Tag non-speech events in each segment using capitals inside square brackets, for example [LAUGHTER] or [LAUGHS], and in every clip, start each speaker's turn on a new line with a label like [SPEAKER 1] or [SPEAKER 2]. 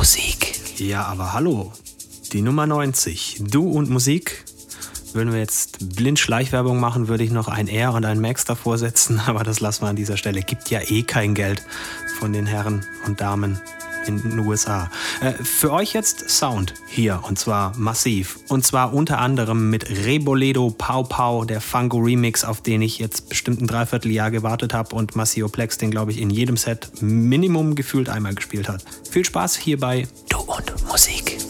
[SPEAKER 1] Musik.
[SPEAKER 2] Ja, aber hallo. Die Nummer 90. Du und Musik. Würden wir jetzt blind Schleichwerbung machen, würde ich noch ein R und ein Max davor setzen, [LAUGHS] aber das lassen wir an dieser Stelle. Gibt ja eh kein Geld von den Herren und Damen in den USA. Äh, für euch jetzt Sound hier und zwar massiv. Und zwar unter anderem mit Reboledo Pau Pau, der Fungo Remix, auf den ich jetzt bestimmt ein Dreivierteljahr gewartet habe und Massio Plex den, glaube ich, in jedem Set Minimum gefühlt einmal gespielt hat. Viel Spaß hierbei.
[SPEAKER 1] Du und Musik.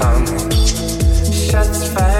[SPEAKER 3] place, honey. Shots fired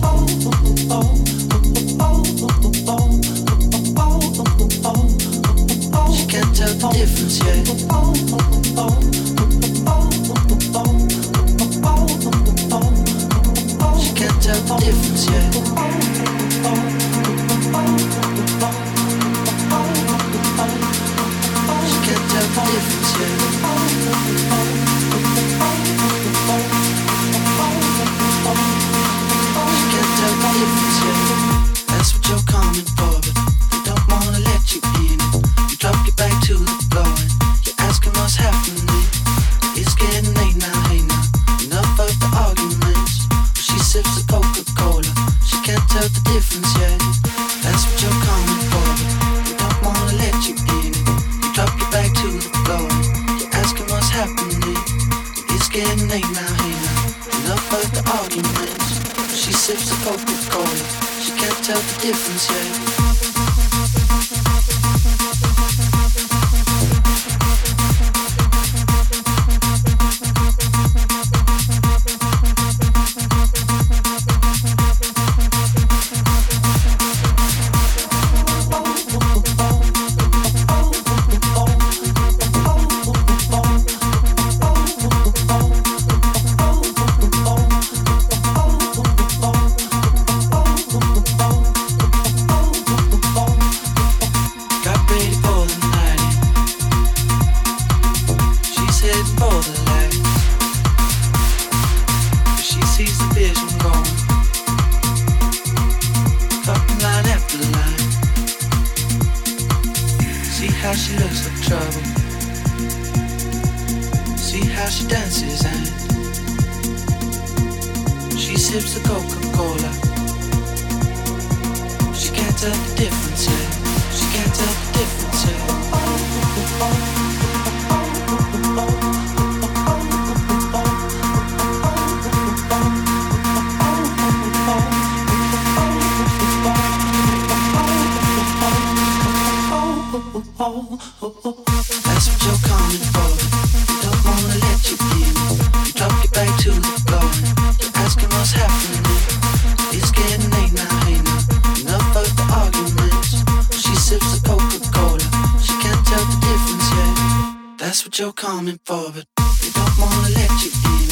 [SPEAKER 4] but you're coming forward. They don't wanna let you in.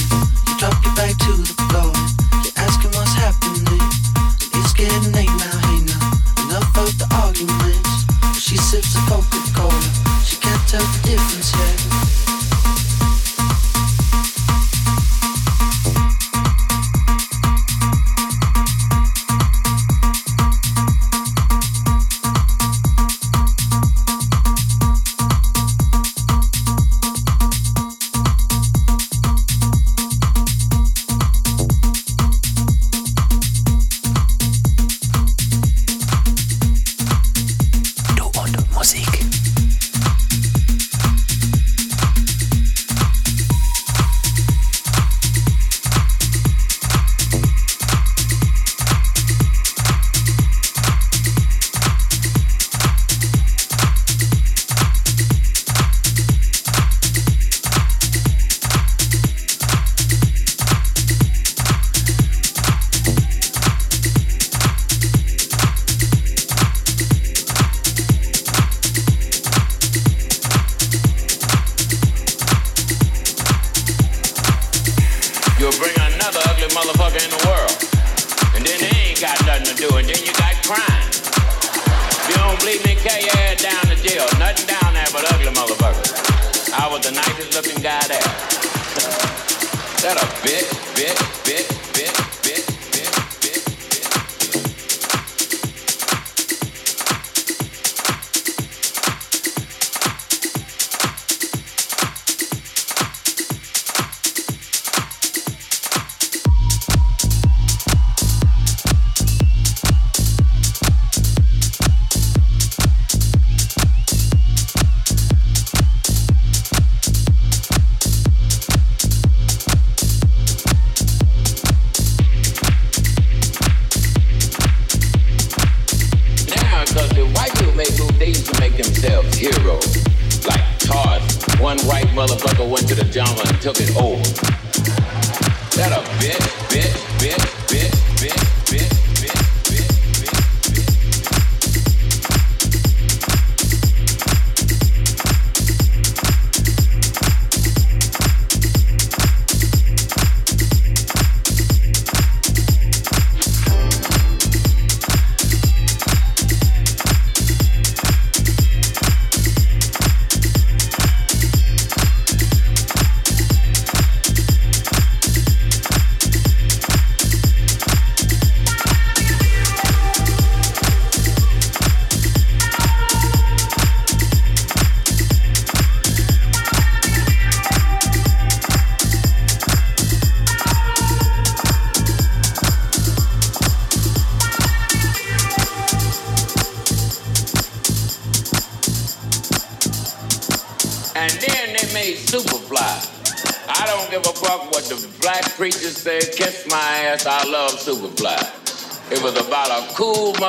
[SPEAKER 4] You drop your back to the floor. You're asking what's happening. It's getting late now, hey now. Enough of the arguments. She sips the
[SPEAKER 5] coke.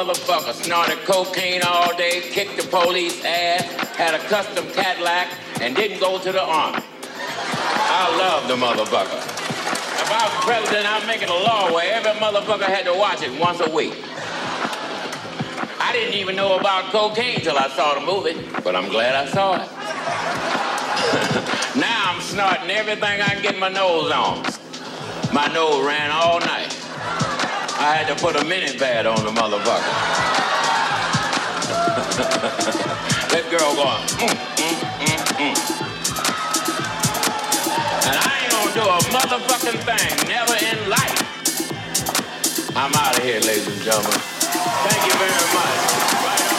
[SPEAKER 5] Motherfucker, snorted cocaine all day, kicked the police ass, had a custom Cadillac, and didn't go to the army. I love the motherfucker. If I was president, I'd make it a law where every motherfucker had to watch it once a week. I didn't even know about cocaine till I saw the movie, but I'm glad I saw it. [LAUGHS] now I'm snorting everything I can get my nose on. My nose ran all night. I had to put a mini pad on the motherfucker. [LAUGHS] that girl going, mm, mm, mm, mm. And I ain't gonna do a motherfucking thing, never in life. I'm out of here, ladies and gentlemen. Thank you very much.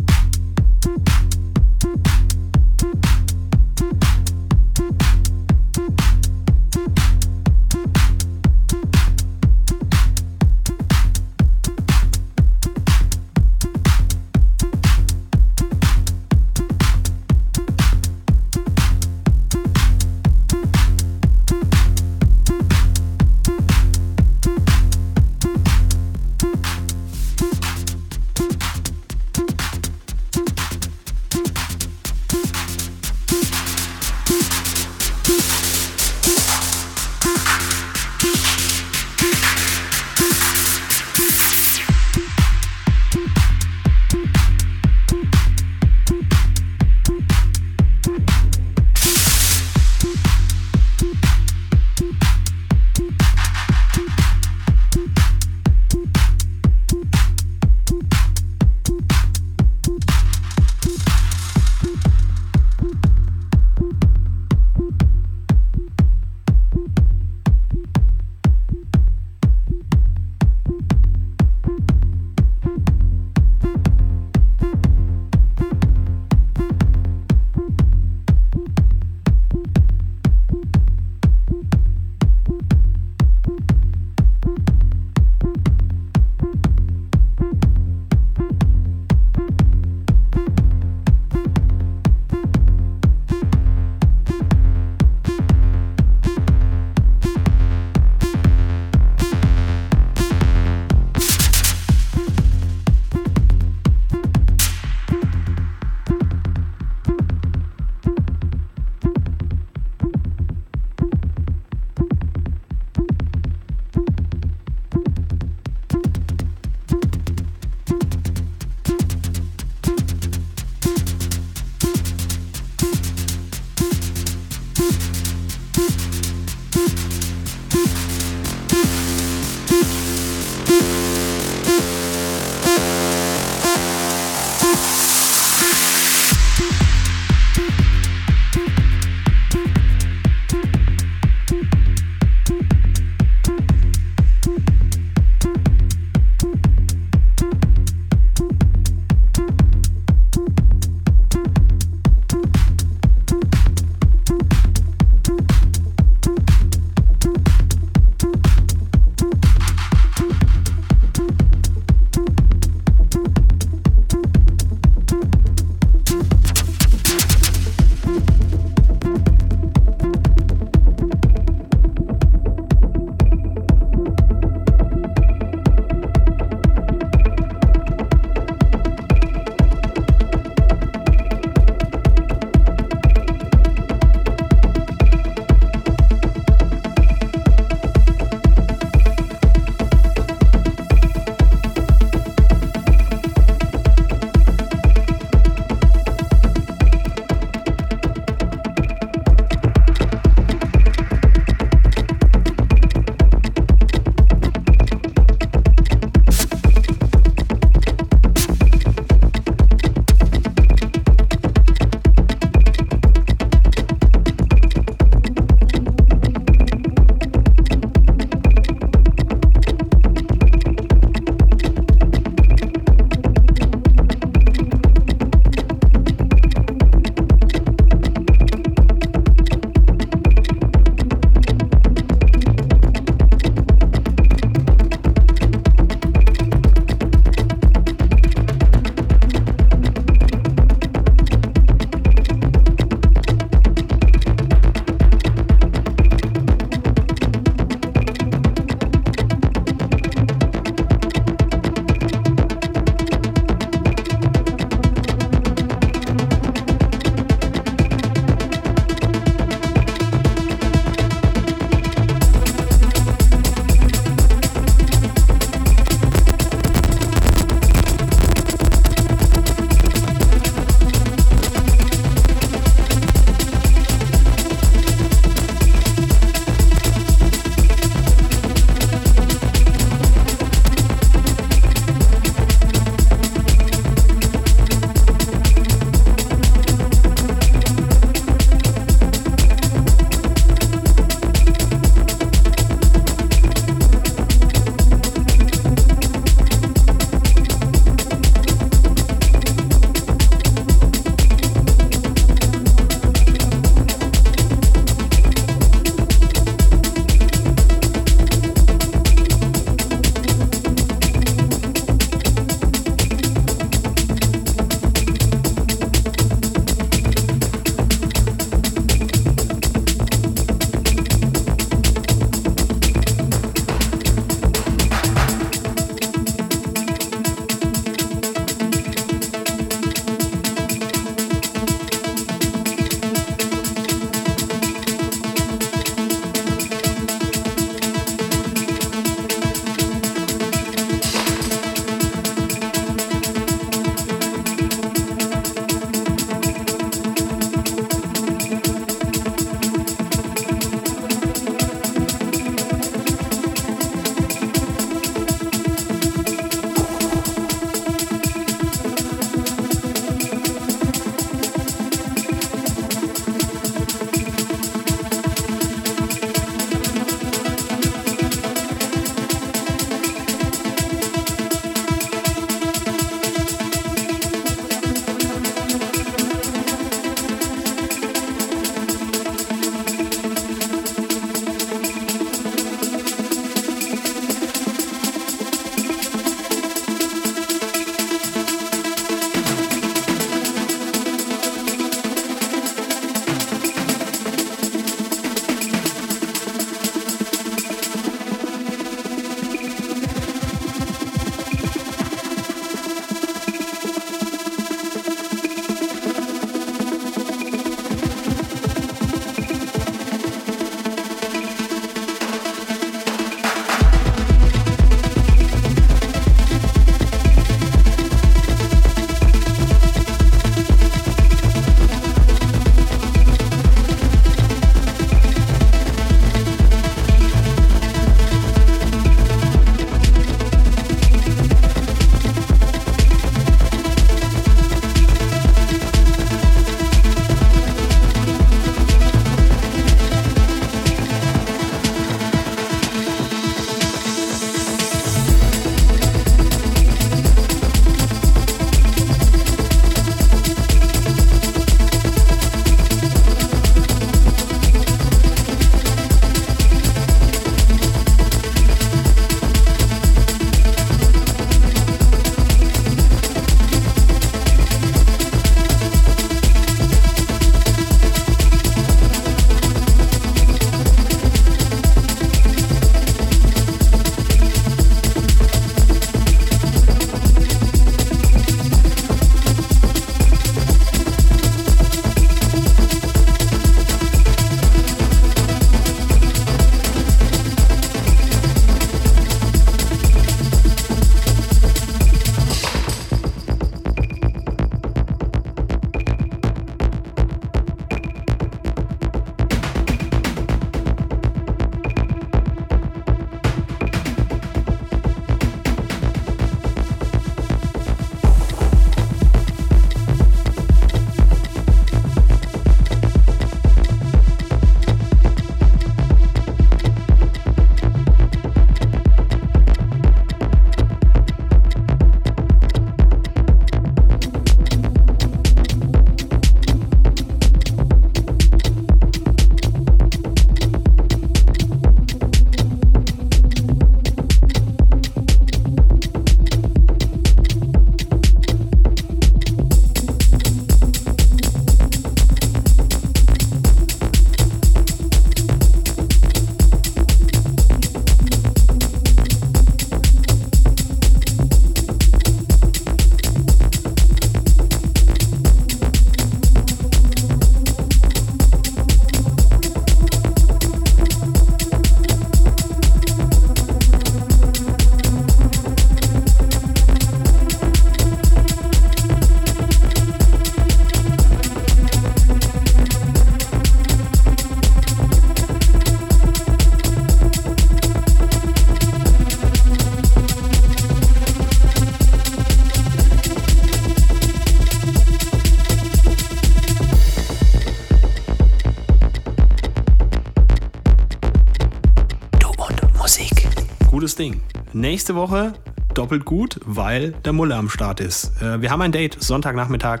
[SPEAKER 2] Nächste Woche doppelt gut, weil der Mulle am Start ist. Äh, wir haben ein Date, Sonntagnachmittag.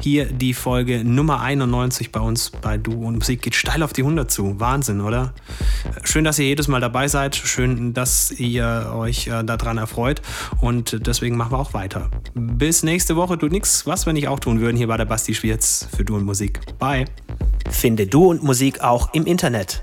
[SPEAKER 2] Hier die Folge Nummer 91 bei uns bei Du und Musik geht steil auf die 100 zu. Wahnsinn, oder? Schön, dass ihr jedes Mal dabei seid. Schön, dass ihr euch äh, daran erfreut. Und deswegen machen wir auch weiter. Bis nächste Woche. Tut nichts, was wir nicht auch tun würden hier bei der Basti Schwierz für Du und Musik. Bye.
[SPEAKER 6] Finde Du und Musik auch im Internet.